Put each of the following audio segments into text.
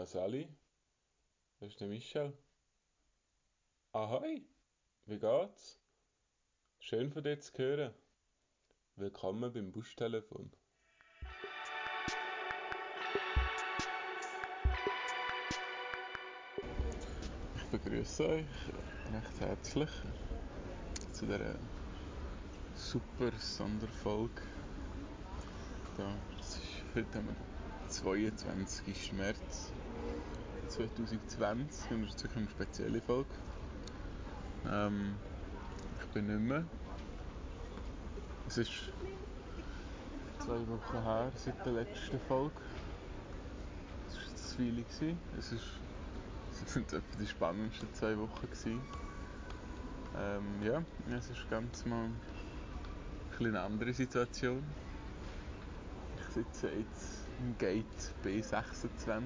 Ja, Sally, das ist der Michel. Ahoi, wie geht's? Schön von dir zu hören. Willkommen beim Buschtelefon. Ich begrüße euch recht herzlich zu dieser super Sonderfolge. Da, ist heute wir 22. März 2020 und es ist wirklich eine spezielle Folge. Ähm, ich bin nicht mehr. Es ist zwei Wochen her seit der letzten Folge. Es war das Weile. gewesen. Es, ist, sind etwa die spannendsten zwei Wochen. Gewesen. Ähm, ja, es ist ganz mal ein eine andere Situation. Ich sitze jetzt im Gate B26,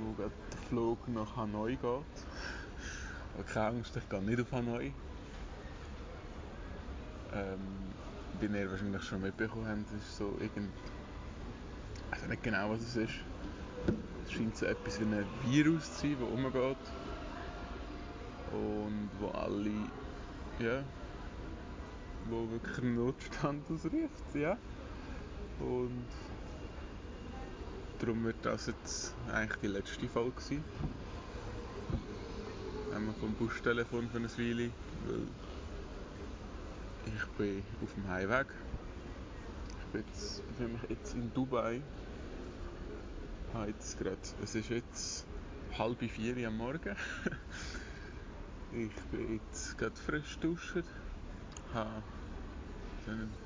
wo gerade der Flug nach Hanoi geht. Keine Angst, ich gehe nicht auf Hanoi. Ähm, wie ihr wahrscheinlich schon mitbekommen habt, ist so irgend... Ich weiß nicht genau, was es ist. Es scheint so etwas wie ein Virus zu sein, das umgeht. Und wo alle... Ja... Wo wirklich einen Notstand ausruft, ja. Und... Darum wird das jetzt eigentlich die letzte Folge sein. Einmal vom Bustelefon für eine Weile, weil ich bin auf dem Heimweg. Ich bin jetzt, befinde mich jetzt in Dubai. Jetzt grad, es ist jetzt halb vier am Morgen. ich bin jetzt gerade frisch duschen. Habe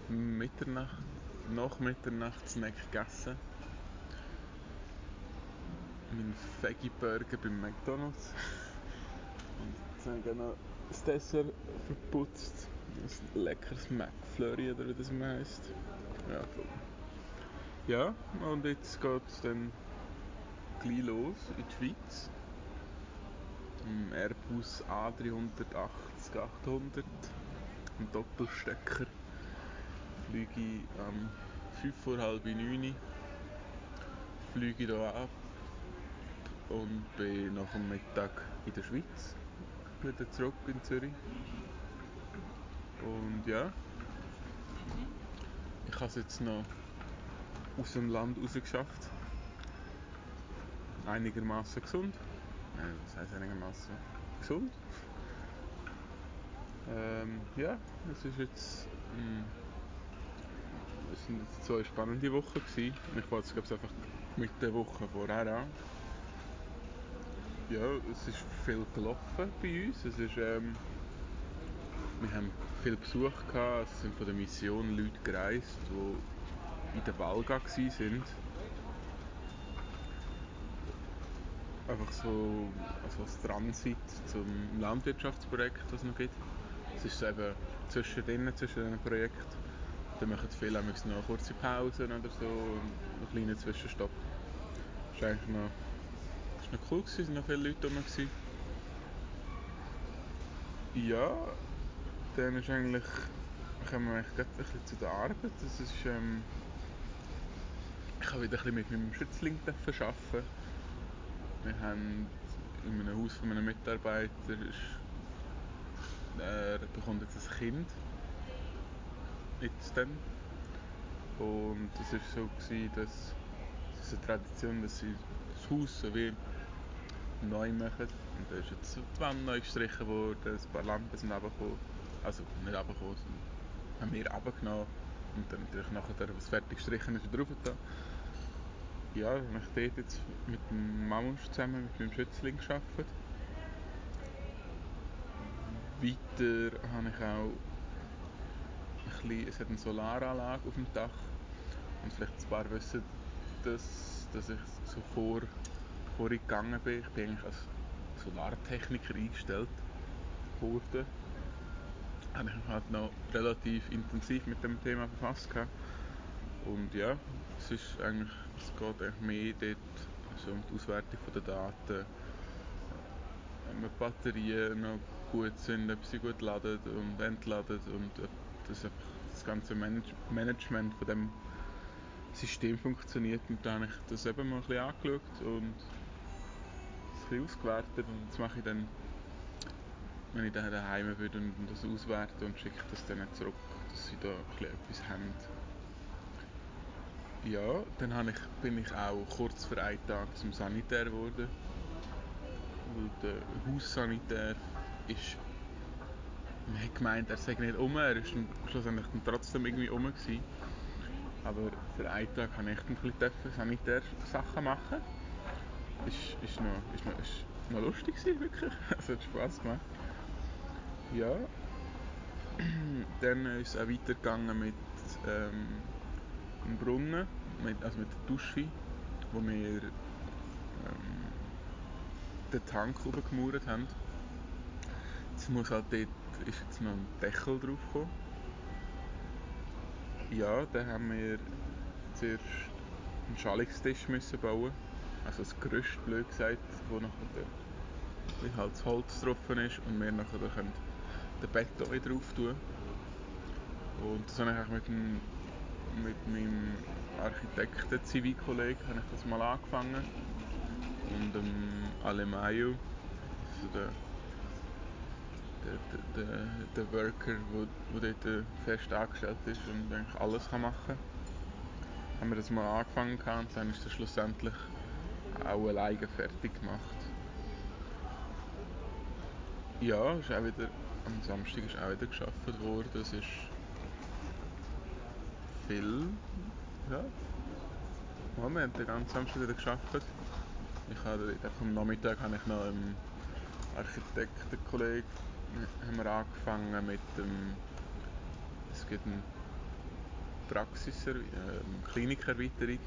Mitternacht, nach Mitternachtssnack gegessen. Meinen Veggie Burger beim McDonalds. Und jetzt habe ich noch das Dessert verputzt. Ein leckeres McFlurry oder wie das immer heisst. Ja, voll. Ja, und jetzt geht es dann gleich los in die Schweiz. Im Airbus A380 800, ein Doppelstecker, fliege ich am 5 vor halb 9 fliege ich hier ab und bin nach dem Mittag in der Schweiz wieder zurück in Zürich. Und ja, ich habe es jetzt noch aus dem Land raus geschafft. Einigermaßen gesund. Äh, was heißt einigermaßen? Gesund. Ähm, ja, es ist jetzt ähm, es sind jetzt zwei spannende Wochen gewesen. Ich wollte es einfach mit der Woche vorher an. Ja, es ist viel gelaufen bei uns. Es ist, ähm, wir haben viel Besuch gehabt. Es sind von der Mission Leute gereist, die in der Valga waren. Einfach so also als Transit zum Landwirtschaftsprojekt, das es noch gibt. Es ist so eben zwischendrin, zwischen den Projekten. Da machen viele noch kurze Pausen oder so, einen kleinen Zwischenstopp. Das ist eigentlich noch, ist noch cool es waren noch viele Leute rum. Ja, dann ist eigentlich, kommen wir eigentlich gleich zu der Arbeit. Das ist, ähm, ich habe wieder ein mit meinem Schützling arbeiten. Wir haben in einem Haus von einem Mitarbeiter, ist, er bekommt jetzt ein Kind. Jetzt dann. Und es war so, gewesen, dass es eine Tradition, dass sie das Haus so wie neu machen. Und da ist jetzt die Wand neu gestrichen worden, ein paar Lampen sind runtergekommen. Also nicht runtergekommen, sondern haben wir runtergenommen. Und dann natürlich nachher, was fertig gestrichen ist, drauf da. Ja, habe ich dort jetzt mit dem Mamus zusammen, mit meinem Schützling gearbeitet. Weiter habe ich auch ein bisschen, es hat eine Solaranlage auf dem Dach. Und vielleicht ein paar wissen, dass, dass ich so vor, bevor ich gegangen bin, ich bin eigentlich als Solartechniker eingestellt worden. Habe ich mich halt noch relativ intensiv mit dem Thema befasst gehabt. Und ja, es ist eigentlich, es geht eigentlich mehr dort also um die Auswertung der Daten, ob die Batterien noch gut sind, ob sie gut laden und entladen und ob das, das ganze Manage Management von dem System funktioniert und dann habe ich das eben mal ein bisschen angeschaut und bisschen ausgewertet und das mache ich dann, wenn ich dann daheim bin und das auswerte und schicke das dann zurück, dass sie da etwas haben. Ja, dann ich, bin ich auch kurz vor einem Tag zum Sanitär geworden. Weil der Haussanitär ist man hat gemeint, er sei nicht um, er war schlussendlich dann trotzdem irgendwie um. Aber für einen Tag habe ich ein bisschen Sanitär-Sachen machen. Ist, ist, noch, ist, noch, ist noch lustig gewesen, wirklich. Es hat Spass gemacht. Ja. Dann ist es auch weitergegangen mit ähm, Brunnen, mit, also mit der Dusche, wo wir ähm, den Tank hochgemauert haben. Jetzt muss halt dort ist jetzt noch ein Deckel drauf gekommen. Ja, dann haben wir zuerst einen Schalungstisch müssen bauen. Also das Gerüst, blöd gesagt, wo nachher der, halt das Holz drauf ist und wir nachher können den Beton drauf tun. Und das habe ich mit, dem, mit meinem Architekten-Zivilkollegen das mal angefangen. Und dem Alemayo, also der der, der, der Worker, der dort fest angestellt ist und eigentlich alles machen kann. Haben wir das mal angefangen und dann ist das schlussendlich auch alleine fertig gemacht. Ja, ist auch wieder, am Samstag ist auch wieder geschafft worden. Es ist viel. Ja. Moment, den ganzen Samstag wieder geschafft. Ich habe, am Nachmittag habe ich noch einen Architektenkollegen haben wir angefangen mit dem, es gibt eine Praxis, äh, Klinikerweiterung,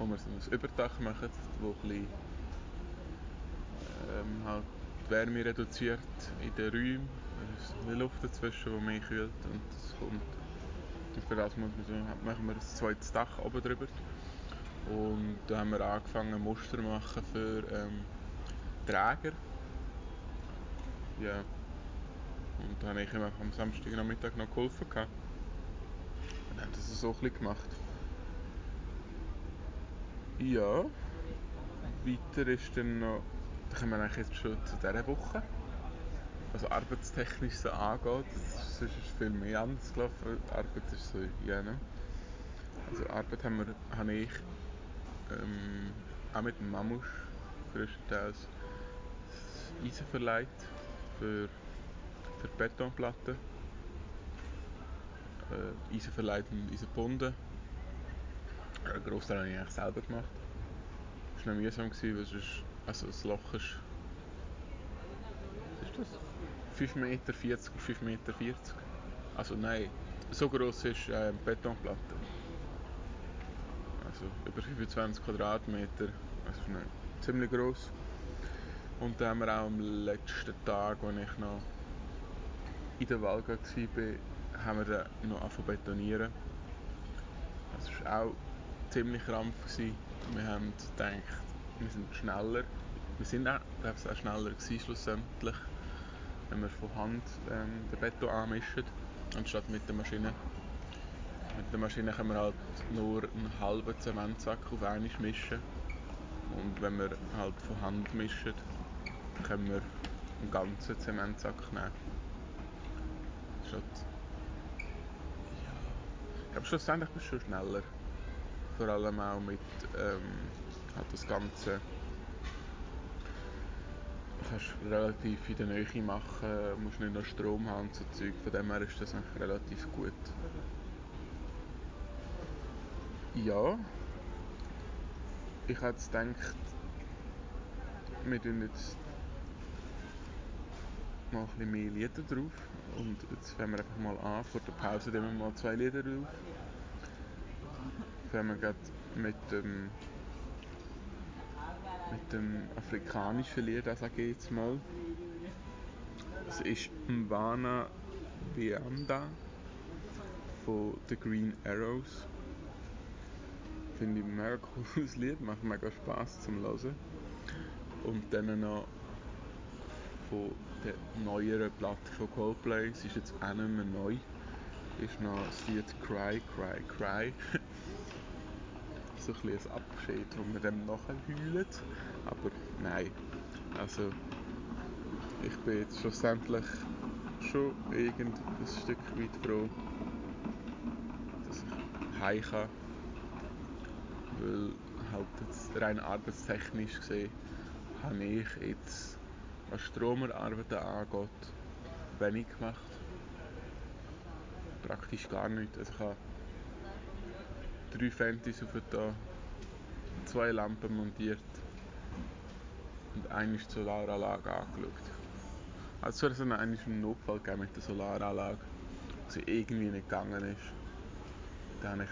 wo wir so ein Überdach machen, wo ein bisschen, ähm, halt die Wärme reduziert in den Räumen. Es ist eine Luft dazwischen, die mehr kühlt und es kommt. Und für das muss man so, machen wir ein zweites Dach oben drüber. Und da haben wir angefangen Muster machen für ähm, Träger. Ja, und da habe ich am Samstagnachmittag noch geholfen. Gehabt. Und haben das so ein gemacht. Ja, weiter ist dann noch, da kommen wir eigentlich jetzt schon zu dieser Woche. Also arbeitstechnisch so angeht, sonst ist viel mehr anders gelaufen. Arbeit ist so, ja, ne? Also Arbeit haben wir, habe ich ähm, auch mit dem Mamusch größtenteils Eisen verleiht für für die Betonplatte. Äh, Eisen verleiht und Eisen gebunden. Einen Großteil habe ich eigentlich selber gemacht. Das war noch mühsam, weil es ist, also das Loch ist, was ist das? 5 Meter 40 auf 5 Meter 40. Also nein, so groß ist äh, Betonplatte. Also über 25 Quadratmeter. Also nein, ziemlich groß. Und dann haben wir auch am letzten Tag, als ich noch in der Wahl war, haben wir dann noch angefangen betonieren. Das war auch ziemlich krampf. Gewesen. Wir haben gedacht, wir sind schneller. Wir sind auch, auch schneller gewesen, schlussendlich, wenn wir von Hand ähm, den Beton anmischen, anstatt mit der Maschine. Mit der Maschine können wir halt nur einen halben Zementsack auf einmal mischen. Und wenn wir halt von Hand mischen, können wir einen ganzen Zementsack nehmen. Statt ja. Schlussendlich bist du schon schneller. Vor allem auch mit ähm, halt das Ganze kannst relativ in der Nähe machen, musst nicht noch Strom haben und so Zeug. Von dem her ist das eigentlich relativ gut. Ja, ich hätte gedacht, wir tun jetzt noch ein bisschen mehr Lieder drauf. Und jetzt fangen wir einfach mal an. Vor der Pause nehmen wir mal zwei Lieder drauf. Fangen wir mit dem, mit dem afrikanischen Lied sage ich jetzt mal. Das ist Mwana Bianda von The Green Arrows. Finde ich ein mega cooles Lied, macht mega Spaß zum Hören. Und dann noch von der neueren Platte von Coldplay. Es ist jetzt auch nicht mehr neu. Ist noch das Lied Cry, Cry, Cry. so ein, bisschen ein Abschied, wo wir dann nachher heulen. Aber nein, also ich bin jetzt schlussendlich schon irgend ein Stück weit froh, dass ich heim kann. Weil halt jetzt rein arbeitstechnisch gesehen habe ich jetzt, was Stromerarbeiten angeht, wenig gemacht. Praktisch gar nichts. Also ich habe drei Fentis auf da, zwei Lampen montiert und eine Solaranlage angeschaut. Also es hat einen Notfall mit der Solaranlage, was irgendwie nicht gegangen ist. Da habe ich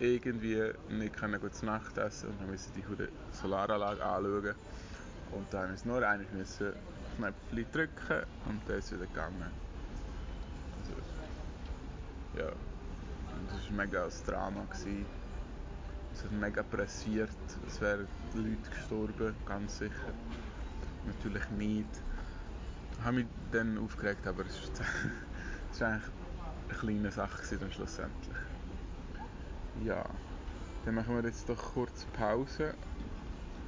irgendwie nicht gut zu Nacht essen und dann musste ich die Solaranlage anschauen. Und dann musste ich nur einmal müssen Knöpfchen drücken und dann ist es wieder gegangen. Also, ja, und das war mega ein Drama. Gewesen. Hat mega pressiert, es wären Leute gestorben, ganz sicher. Natürlich nicht ich habe mich dann aufgeregt, aber es war eigentlich eine kleine Sache dann schlussendlich. Ja, dann machen wir jetzt doch kurz Pause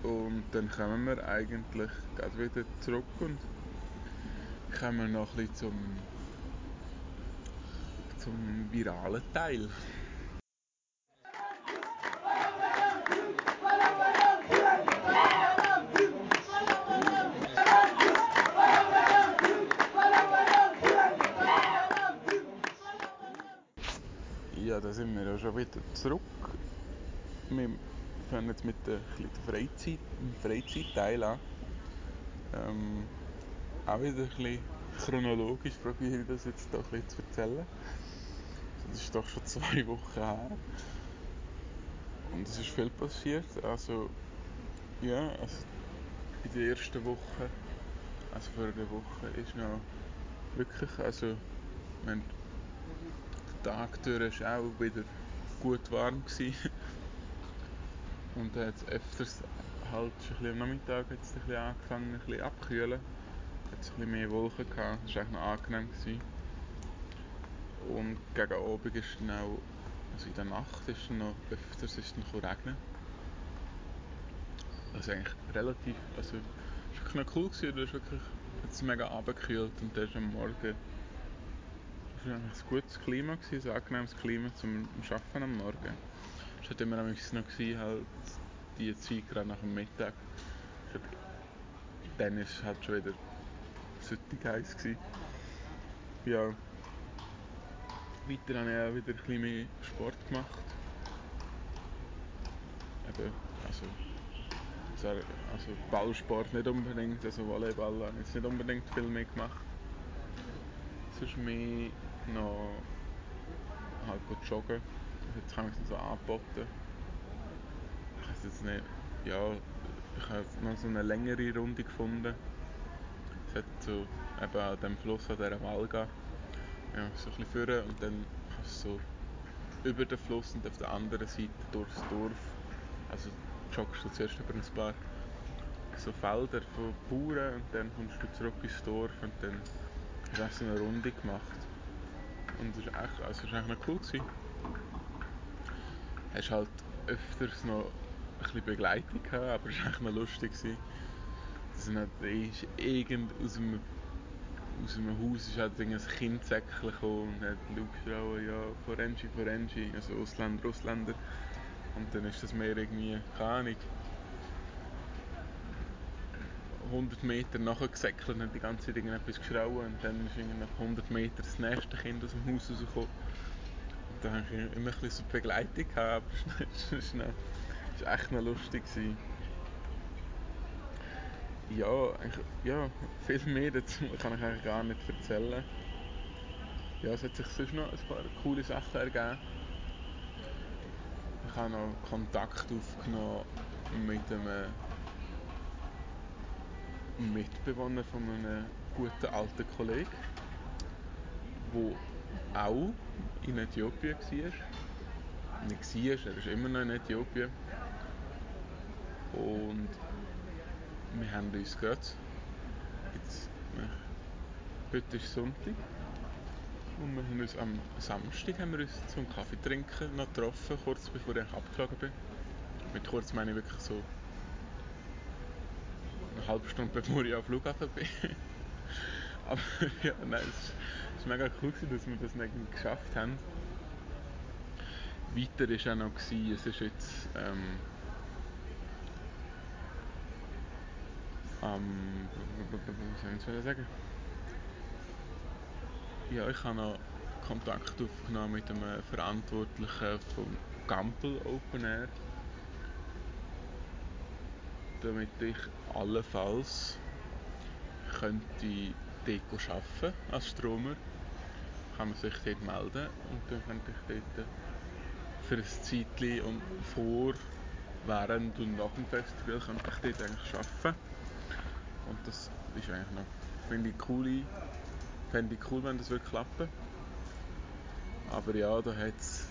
und dann kommen wir eigentlich gerade wieder zurück und kommen noch ein bisschen zum, zum viralen Teil. Ja wieder zurück. Wir fangen jetzt mit der, Freizeit, dem Freizeitteil an. Ähm, auch wieder ein bisschen chronologisch probiere ich das jetzt doch ein zu erzählen. Das ist doch schon zwei Wochen her. Und es ist viel passiert. Also, ja, also in der ersten Woche, also vor einer Woche, ist noch wirklich, also, wir haben Tag durch auch wieder gut warm. Gewesen. Und dann hat es öfters halt schon ein am Nachmittag hat's ein bisschen angefangen ein bisschen abkühlen. Hat es ein bisschen mehr Wolken gehabt. Das war eigentlich noch angenehm. Gewesen. Und gegen Abend ist dann auch, also in der Nacht ist dann noch öfters ist dann regnen. Also eigentlich relativ, also es war wirklich noch cool gewesen, da wirklich, hat es mega abgekühlt und dann ist am Morgen es war ein gutes Klima, ein angenehmes Klima zum Arbeiten am Morgen. Es war immer noch halt die Zeit gerade nach dem Mittag. Dann war es halt schon wieder süttig heiß. Ja. Weiter habe ich auch wieder ein bisschen mehr Sport gemacht. Eben, also, also Ballsport nicht unbedingt, also Volleyball habe ich jetzt nicht unbedingt viel mehr gemacht. Sonst mehr noch halt joggen. Jetzt haben wir es so angeboten. Ich weiß jetzt nicht, ja, ich habe noch so eine längere Runde gefunden. Es hat so eben an dem Fluss, an dieser Walga, ja, so ein bisschen führen und dann kannst du so über den Fluss und auf der anderen Seite durchs Dorf, also joggst du zuerst über ein paar so Felder von Bauern und dann kommst du zurück ins Dorf und dann hast du eine Runde gemacht. Und es war echt, also eigentlich noch cool. Gewesen. Hast halt öfters noch ein bisschen Begleitung gehabt, aber es war eigentlich noch lustig. Gewesen. Das ist irgend aus dem, aus dem Haus ist halt ein Kindsäckchen gekommen und hat geschrien, ja, Forengi, Forengi, also Ausländer, Ausländer. Und dann ist das mehr irgendwie, keine Ahnung, 100 Meter nachgesäckelt und die ganze Zeit irgendetwas geschrauen und dann ist nach 100 Metern das nächste Kind aus dem Haus rausgekommen. Und da hatte ich immer ein bisschen so Begleitung, gehabt, aber es war echt noch lustig. Gewesen. Ja, ja, viel mehr dazu kann ich eigentlich gar nicht erzählen. Ja, es hat sich sonst noch ein paar coole Sachen ergeben. Ich habe noch Kontakt aufgenommen mit einem Mitbewohner von einem guten alten Kollegen, der auch in Äthiopien war. Nicht war, er ist immer noch in Äthiopien. Und wir haben uns gerade, jetzt, heute ist Sonntag, und wir haben uns am Samstag haben wir uns zum Kaffee trinken noch getroffen, kurz bevor ich abgeflogen bin. mit kurz meine ich wirklich so eine halbe Stunde bevor ich am Flughafen bin. Aber ja, nein, es war mega cool, dass wir das nicht geschafft haben. Weiter war auch noch, es ist jetzt ähm, ähm, was soll ich sagen? Ja, ich habe noch Kontakt aufgenommen mit einem Verantwortlichen vom Gampel Open Air, damit ich allenfalls könnte dort arbeiten als Stromer. Kann man sich dort melden und dann könnte ich dort für ein Zeitchen und vor, während und nach dem Festival könnte ich dort eigentlich arbeiten. Und das ist eigentlich noch, finde ich, cool, fände ich cool, wenn das würde klappen. Aber ja, da hat es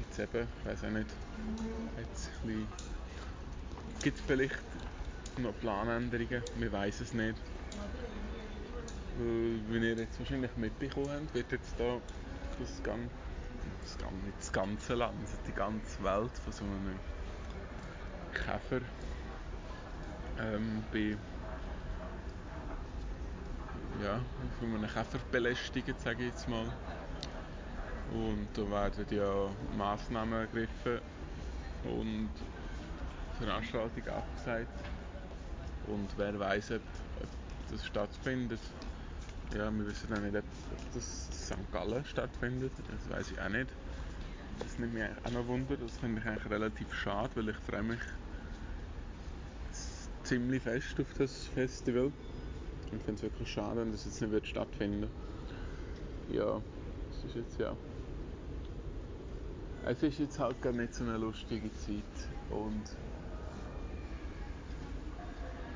jetzt eben, ich weiß auch nicht, hat's ein gibt es vielleicht noch Planänderungen, wir wissen es nicht. Wie ihr jetzt wahrscheinlich mitbekommen habt, wird jetzt da das, Gan das, Gan nicht das ganze Land, also die ganze Welt von so einem Käfer ähm, bei ja, von einem Käfer sage ich jetzt mal. Und da werden ja Massnahmen ergriffen und Veranstaltungen abgesagt. Und wer weiß, ob, ob das stattfindet. Ja, wir wissen auch nicht, ob, das St. Gallen stattfindet. Das weiß ich auch nicht. Das nimmt mich auch noch Wunder. Das finde ich eigentlich relativ schade, weil ich freue mich ziemlich fest auf das Festival. Ich finde es wirklich schade, wenn das jetzt nicht wird stattfinden Ja, es ist jetzt ja. Es ist jetzt halt gar nicht so eine lustige Zeit und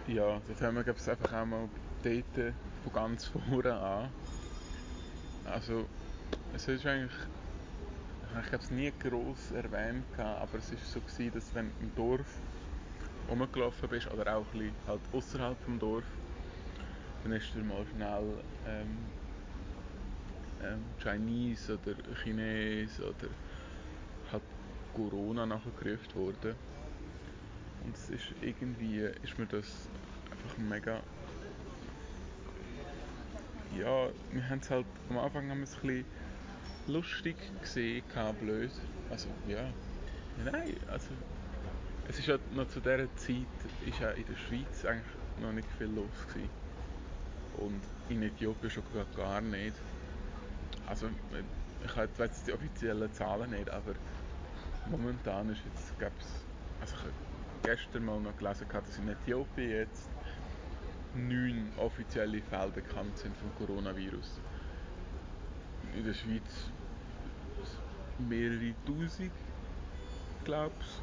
ja, da fangen wir glaube ich einfach auch mal dort von ganz vorne an. Also es ist eigentlich, ich habe es nie groß erwähnt, aber es ist so gewesen, dass wenn du im Dorf rumgelaufen bist oder auch ein bisschen halt außerhalb vom Dorf dann ist er mal schnell ähm, ähm, Chinese oder Chines oder hat Corona nachgerufen worden. Und es ist irgendwie, ist mir das einfach mega ja, wir haben es halt am Anfang haben wir es ein bisschen lustig gesehen, blöd. Also ja, nein, also es ist ja noch zu dieser Zeit ist ja in der Schweiz eigentlich noch nicht viel los gewesen und in Äthiopien schon gar nicht. Also ich weiß jetzt die offiziellen Zahlen nicht, aber momentan ist jetzt, gab's, also gestern mal noch gelesen, dass in Äthiopien jetzt neun offizielle Fälle bekannt sind vom Coronavirus. In der Schweiz mehrere Tausend, glaube ich.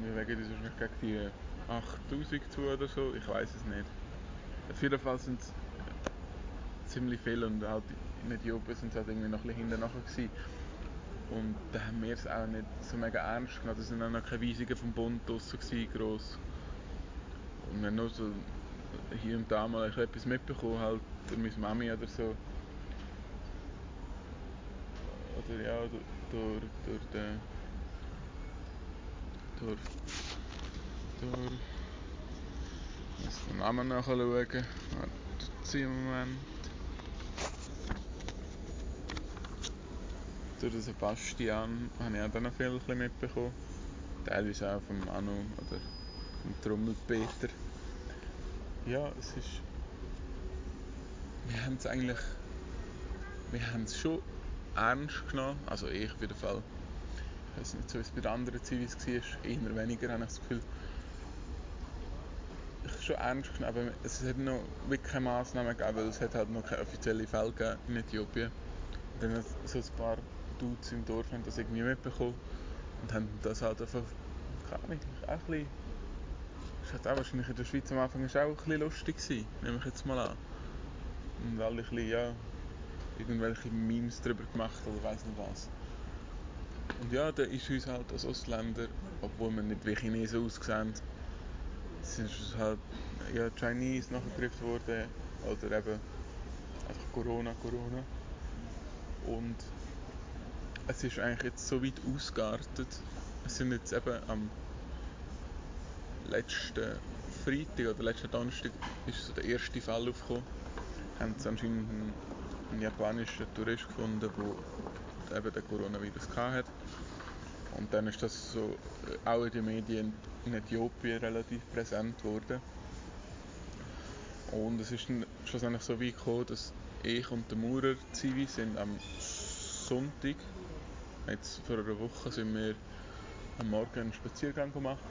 Wir wegen uns wahrscheinlich gegen die 8000 zu oder so, ich weiß es nicht. Auf jeden Fall sind es ziemlich viele und halt in Äthiopien sind sie halt irgendwie noch ein bisschen hinten nachher gewesen. Und da haben wir es auch nicht so mega ernst genommen. Da sind auch noch keine Weisungen vom Bund draussen gross. Und wir haben nur so hier und da mal etwas mitbekommen, halt durch meine Mami oder so. Oder ja, durch, durch, durch den... durch... durch ich muss den Namen nachschauen. Warten Sie einen Moment. Durch den Sebastian habe ich auch noch viel mitbekommen. Teilweise auch von Manu oder vom Trommelpeter. Ja, es ist... Wir haben es eigentlich... Wir haben es schon ernst genommen. Also ich auf jeden Fall. Ich weiß nicht, so wie es bei den anderen Zivis war. Eher weniger, habe ich das Gefühl schon ernst genommen, aber es hat noch wirklich keine Massnahmen gegeben, weil es hat halt noch keine offiziellen Fälle in Äthiopien. Und dann so ein paar Dudes im Dorf haben das irgendwie mitbekommen und haben das halt einfach, keine Ahnung, auch ein bisschen, das hat auch wahrscheinlich in der Schweiz am Anfang auch ein bisschen lustig gewesen, nehme ich jetzt mal an. Und alle ein bisschen, ja, irgendwelche Memes darüber gemacht oder weiß nicht was. Und ja, da ist uns halt als Ausländer, obwohl wir nicht wie Chinesen aussehen, sind halt ja, Chinese nachgegriffen worden oder eben einfach Corona, Corona. Und es ist eigentlich jetzt so weit ausgeartet, es sind jetzt eben am letzten Freitag oder letzten Donnerstag ist so der erste Fall aufgekommen. Haben sie anscheinend einen, japanischen Tourist gefunden, der eben den Coronavirus hatte. Und dann ist das so auch in den Medien in Äthiopien relativ präsent geworden. Und es ist schlussendlich so weit gekommen, dass ich und der Maurer Zivi sind am Sonntag, jetzt vor einer Woche, sind wir am Morgen einen Spaziergang gemacht.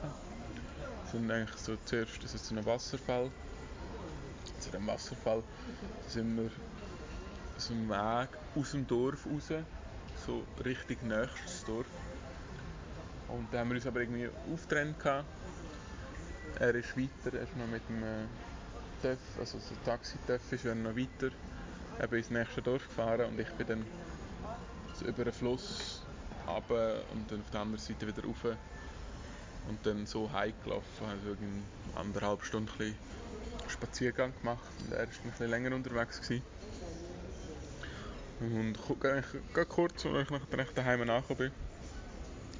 Sind eigentlich so zuerst, das ist so ein Wasserfall. Zu dem Wasserfall sind wir so einen Weg aus dem Dorf raus, so richtig nächstes Dorf. Und da haben wir uns aber irgendwie aufgetrennt. Er ist weiter, er ist noch mit dem TÜV, also so Taxi-TÜV ist er noch weiter eben ins nächste Dorf gefahren und ich bin dann über den Fluss runter und dann auf der anderen Seite wieder rauf und dann so heimgelaufen, also in anderthalb Stunden Spaziergang gemacht und er war ein bisschen länger unterwegs gewesen. Und gerade kurz, als ich nachher daheim angekommen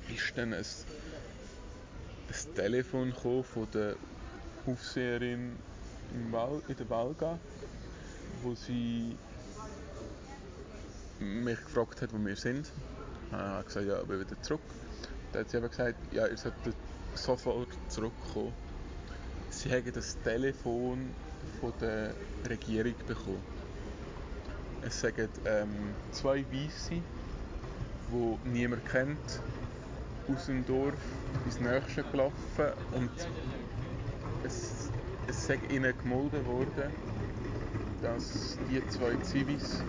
bin, ist dann ein, ein Telefon von der Aufseherin im Val, in der Valga, wo sie mich gefragt hat, wo wir sind. Ich habe gesagt, ja, ich bin wieder zurück. Dann hat sie eben gesagt, ja, ihr solltet sofort zurückkommen. Sie haben das Telefon von der Regierung bekommen. Es sagen ähm, zwei Weisse, die niemand kennt, aus dem Dorf ins Nächste gelaufen und es, es sei ihnen gemolden worden, dass die zwei Zivis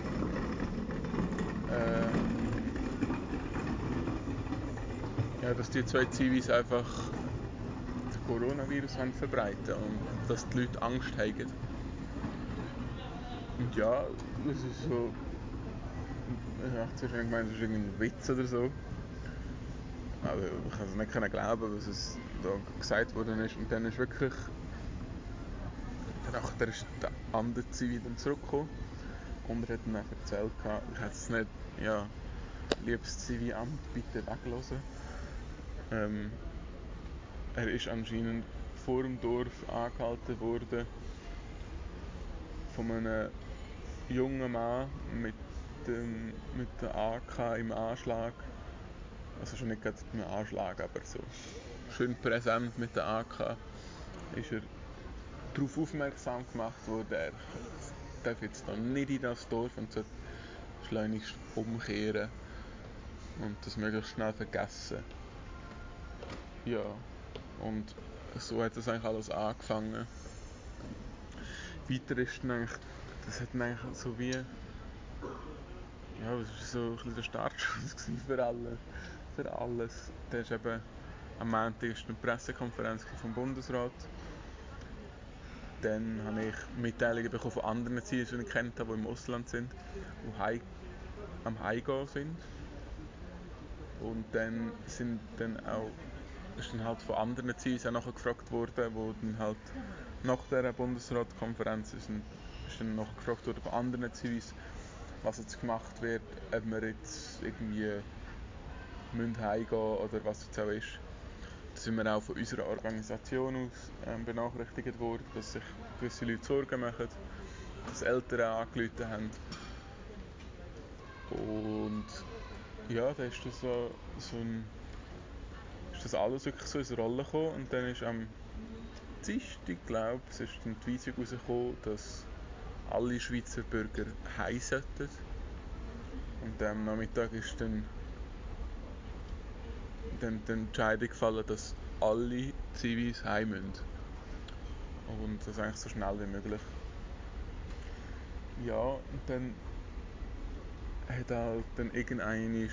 äh, ja, dass die zwei Zivis einfach das Coronavirus haben verbreiten und dass die Leute Angst haben. Und ja, das ist so. Ich habe zuerst gemeint, das ist irgendein Witz oder so. Aber ich kann es nicht glauben, was es da gesagt worden ist. Und dann ist wirklich. Nachher ist der andere Zivil dann zurückgekommen und er hat dann erzählt, ich hätte es nicht, ja, liebes Zivilamt, bitte weglassen. Ähm, er ist anscheinend vor dem Dorf angehalten worden von einem jungen Mann mit dem, mit der AK im Anschlag. Also schon nicht gerade im Anschlag, aber so schön präsent mit der AK ist er darauf aufmerksam gemacht worden, er darf jetzt dann nicht in das Dorf und sollte schleunigst umkehren und das möglichst schnell vergessen. Ja, und so hat das eigentlich alles angefangen. Weiter ist dann eigentlich, das hat dann eigentlich so wie, ja, das war so ein bisschen der Startschuss für alle, für alles. Da ist eben, am Montag eine Pressekonferenz vom Bundesrat dann habe ich Mitteilungen bekommen von anderen Zielen, die ich kennt habe, die im Ausland sind, die heim, am Heimgehen sind. Und dann sind dann auch ist dann halt von anderen Zielen auch nachher gefragt worden, wo dann halt nach der Bundesratkonferenz ist, dann, ist dann noch gefragt worden von anderen Zielen, was jetzt gemacht wird, ob wir jetzt irgendwie müssen heimgehen oder was jetzt auch ist sind wir auch von unserer Organisation aus ähm, benachrichtigt worden, dass sich gewisse Leute Sorgen machen, dass Eltern angerufen haben. Und ja, da ist das so, so ein, ist das alles wirklich so ins Rollen gekommen und dann ist am Dienstag, glaube ich, ist dann die Weisung rausgekommen, dass alle Schweizer Bürger heim sollten. Und am Nachmittag ist dann dann die Entscheidung gefallen, dass alle Zivis heim müssen. Und das eigentlich so schnell wie möglich. Ja, und dann hat halt dann irgendein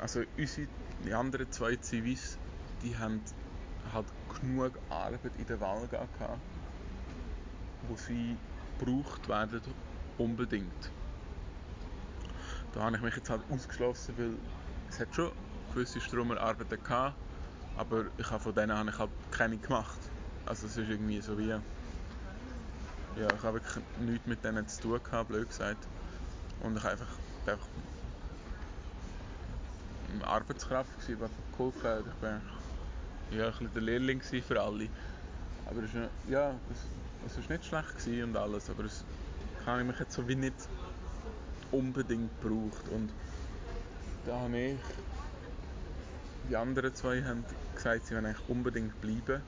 also unsere die anderen zwei Zivis, die haben halt genug Arbeit in der Wahl gehabt, wo sie gebraucht werden unbedingt. Da habe ich mich jetzt halt ausgeschlossen, weil es hat schon gewisse Stromerarbeiten gehabt, aber ich habe von denen habe ich halt keine gemacht. Also es ist irgendwie so wie, ja, ich habe wirklich nichts mit denen zu tun gehabt, blöd gesagt. Und ich habe einfach, einfach Arbeitskraft, die geholfen hat. Ich war ja, ein bisschen der Lehrling für alle. Aber es war, ja, es, es nicht schlecht und alles, aber es habe ich mich jetzt so wie nicht unbedingt gebraucht. Und da habe ich, die anderen zwei haben gesagt, sie wollen eigentlich unbedingt bleiben.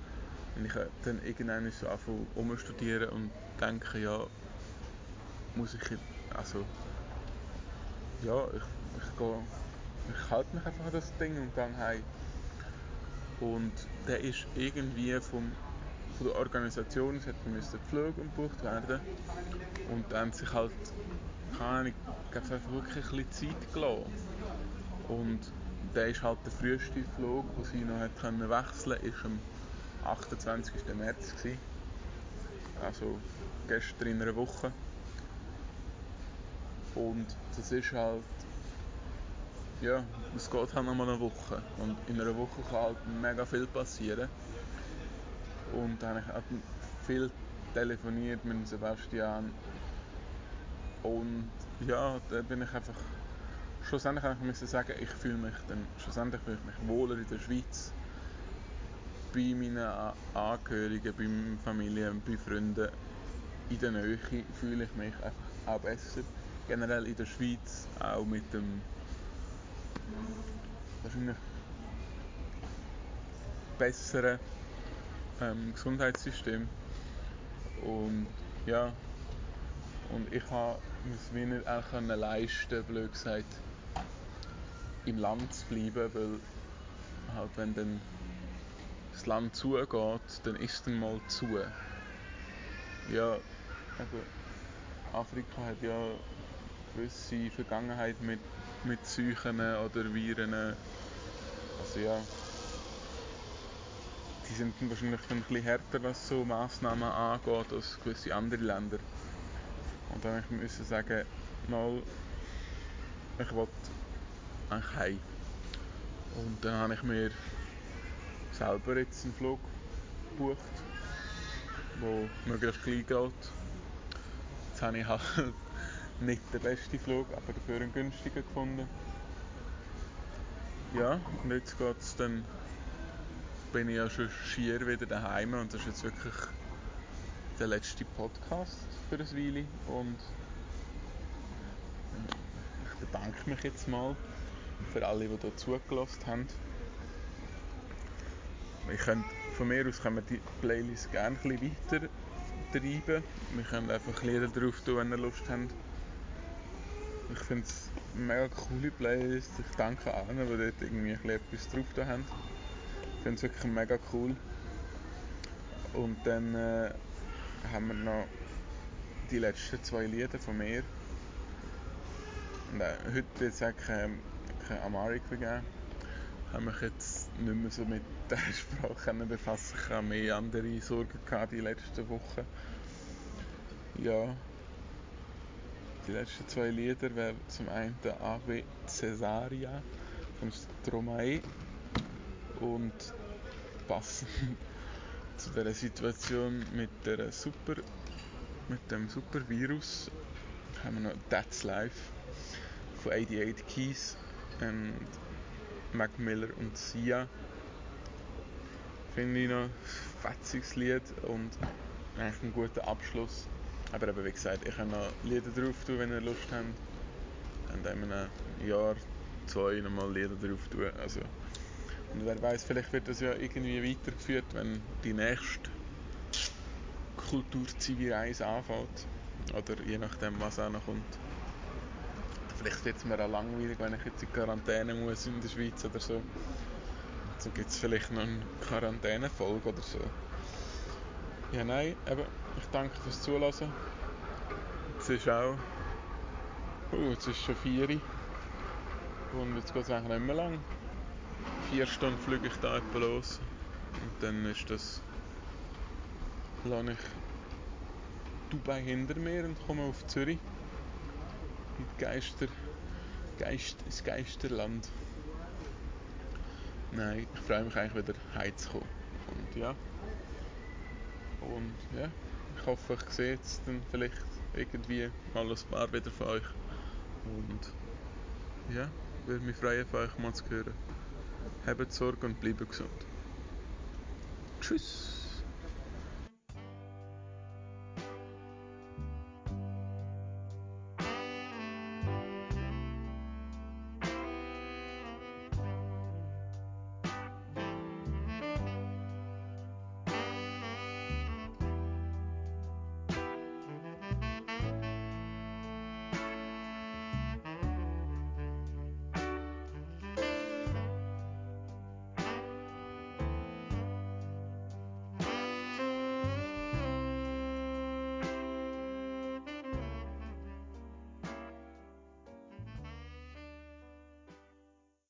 Und ich dann irgendwann so anfangen umstudieren und denke, ja, muss ich, also, ja, ich, ich gehe, ich halte mich einfach an das Ding und gehe heim. Und der ist irgendwie vom, von der Organisation, es hätte Flug umgebucht werden und dann sich halt, keine Ahnung, einfach wirklich ein bisschen Zeit gelassen. Und der ist halt der früheste Flug, den sie noch hat können wechseln ist am 28. März gewesen. Also gestern in einer Woche. Und das ist halt, ja, es geht halt nochmal eine Woche. Und in einer Woche kann halt mega viel passieren. Und dann habe ich auch viel telefoniert mit Sebastian. Und ja, da bin ich einfach, schlussendlich habe ich sagen, ich fühle mich dann, schlussendlich fühle ich mich wohler in der Schweiz. Bei meinen Angehörigen, bei meiner Familie, bei Freunden in der Nähe fühle ich mich einfach auch besser generell in der Schweiz auch mit dem wahrscheinlich besseren ähm, Gesundheitssystem. Und ja. Und ich habe es mir nicht auch können leisten blöd gesagt im Land zu bleiben weil halt wenn dann das Land zugeht dann ist es dann mal zu. Ja eben Afrika hat ja gewisse Vergangenheit mit, mit Seuchen oder Viren. Also ja, die sind wahrscheinlich ein bisschen härter, was so Massnahmen angeht, als gewisse andere Länder. Und dann musste ich sagen, mal, ich wollte eigentlich heim. Und dann habe ich mir selber jetzt einen Flug gebucht, der möglichst klein geht. Jetzt habe ich halt nicht der beste Flug, aber dafür einen günstigen gefunden. Ja, und jetzt geht's dann, bin ich ja schon schier wieder daheim und das ist jetzt wirklich der letzte Podcast für ein Weile und ich bedanke mich jetzt mal für alle, die hier zugelassen haben. Ich könnt, von mir aus können wir die Playlist gerne ein bisschen weiter treiben. Wir können einfach Lieder drauf tun, wenn ihr Lust habt. Ich finde es eine mega coole Playlist. Ich danke allen, die dort irgendwie etwas drauf haben. Ich finde es wirklich mega cool. Und dann äh, haben wir noch die letzten zwei Lieder von mir. Und äh, heute es auch kein, kein Amharic geben. Ich habe mich jetzt nicht mehr so mit dieser Sprache befassen. Ich habe mehr andere Sorgen gehabt die letzten Wochen. Ja, die letzten zwei Lieder wären zum einen Ave Caesaria von Stromae und passend zu der Situation mit der Super mit dem Supervirus. Haben wir noch That's Life von 88 Keys und Mac Miller und Sia. Finde ich noch ein fetziges Lied und eigentlich ein guter Abschluss aber eben, wie gesagt, ich kann noch Lieder drauf tun, wenn ihr Lust habt. Und in einem Jahr, zwei nochmal Lieder drauf tun. Also, und wer weiß, vielleicht wird das ja irgendwie weitergeführt, wenn die nächste Kulturzivi-Reise anfängt. Oder je nachdem, was auch noch kommt. Vielleicht wird es mir auch langweilig, wenn ich jetzt in Quarantäne muss in der Schweiz oder so. So gibt es vielleicht noch eine Quarantänefolge oder so. Ja, nein, eben, ich danke fürs Zuhören. Es ist auch. Uh, jetzt ist schon 4 Und jetzt geht es eigentlich nicht mehr lang. Vier Stunden fliege ich da etwa los. Und dann ist das. lasse ich Dubai hinter mir und komme auf Zürich. In Geister. Geist, ins Geisterland. Nein, ich freue mich eigentlich wieder heimzukommen. Und ja. Und ja, ich hoffe, ich sehe jetzt dann vielleicht irgendwie mal ein paar wieder von euch. Und ja, Würde mich freuen, von euch mal zu hören. Habt Sorge und bleibt gesund. Tschüss.